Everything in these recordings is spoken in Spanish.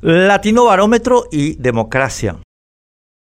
Latino Barómetro y democracia.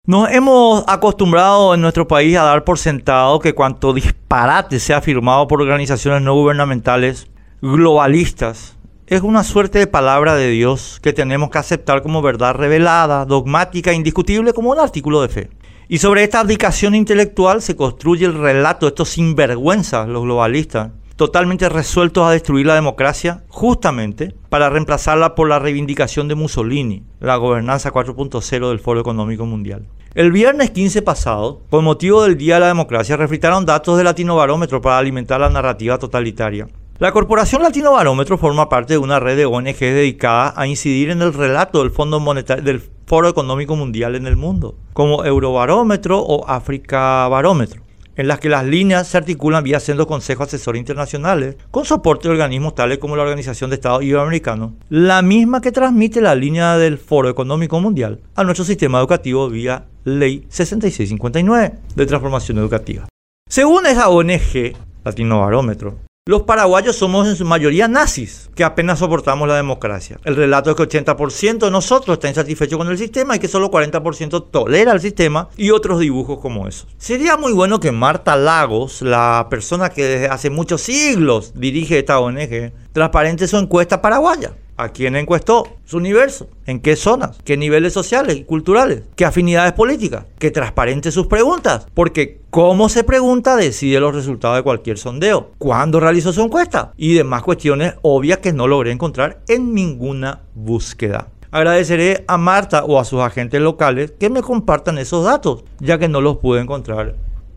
Nos hemos acostumbrado en nuestro país a dar por sentado que cuanto disparate sea afirmado por organizaciones no gubernamentales globalistas es una suerte de palabra de Dios que tenemos que aceptar como verdad revelada, dogmática, indiscutible como un artículo de fe. Y sobre esta abdicación intelectual se construye el relato de estos sinvergüenzas, los globalistas, totalmente resueltos a destruir la democracia, justamente para reemplazarla por la reivindicación de Mussolini, la gobernanza 4.0 del Foro Económico Mundial. El viernes 15 pasado, por motivo del Día de la Democracia, refritaron datos del Latino Barómetro para alimentar la narrativa totalitaria. La Corporación Latino Barómetro forma parte de una red de ONG dedicada a incidir en el relato del Fondo Monetario del Foro Económico Mundial en el mundo, como Eurobarómetro o África Barómetro en las que las líneas se articulan vía siendo consejos asesores internacionales, con soporte de organismos tales como la Organización de Estados Iberoamericanos, la misma que transmite la línea del Foro Económico Mundial a nuestro sistema educativo vía Ley 6659 de Transformación Educativa. Según esa ONG, Latino Barómetro, los paraguayos somos en su mayoría nazis, que apenas soportamos la democracia. El relato es que 80% de nosotros está insatisfecho con el sistema y que solo 40% tolera el sistema y otros dibujos como esos. Sería muy bueno que Marta Lagos, la persona que desde hace muchos siglos dirige esta ONG, transparente su encuesta paraguaya a quién encuestó, su universo, en qué zonas, qué niveles sociales y culturales, qué afinidades políticas, que transparente sus preguntas, porque cómo se pregunta decide los resultados de cualquier sondeo, cuándo realizó su encuesta y demás cuestiones obvias que no logré encontrar en ninguna búsqueda. Agradeceré a Marta o a sus agentes locales que me compartan esos datos, ya que no los pude encontrar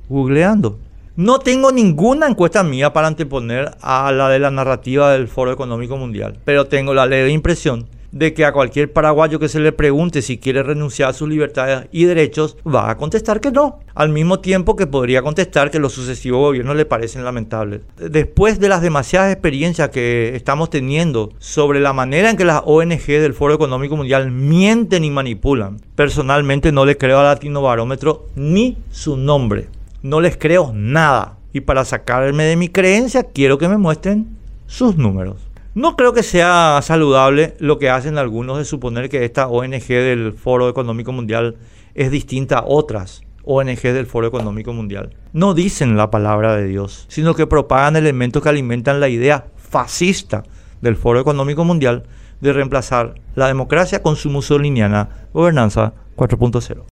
googleando. No tengo ninguna encuesta mía para anteponer a la de la narrativa del Foro Económico Mundial, pero tengo la leve impresión de que a cualquier paraguayo que se le pregunte si quiere renunciar a sus libertades y derechos, va a contestar que no, al mismo tiempo que podría contestar que los sucesivos gobiernos le parecen lamentables. Después de las demasiadas experiencias que estamos teniendo sobre la manera en que las ONG del Foro Económico Mundial mienten y manipulan, personalmente no le creo a Latino Barómetro ni su nombre no les creo nada. Y para sacarme de mi creencia, quiero que me muestren sus números. No creo que sea saludable lo que hacen algunos de suponer que esta ONG del Foro Económico Mundial es distinta a otras ONG del Foro Económico Mundial. No dicen la palabra de Dios, sino que propagan elementos que alimentan la idea fascista del Foro Económico Mundial de reemplazar la democracia con su musoliniana gobernanza 4.0.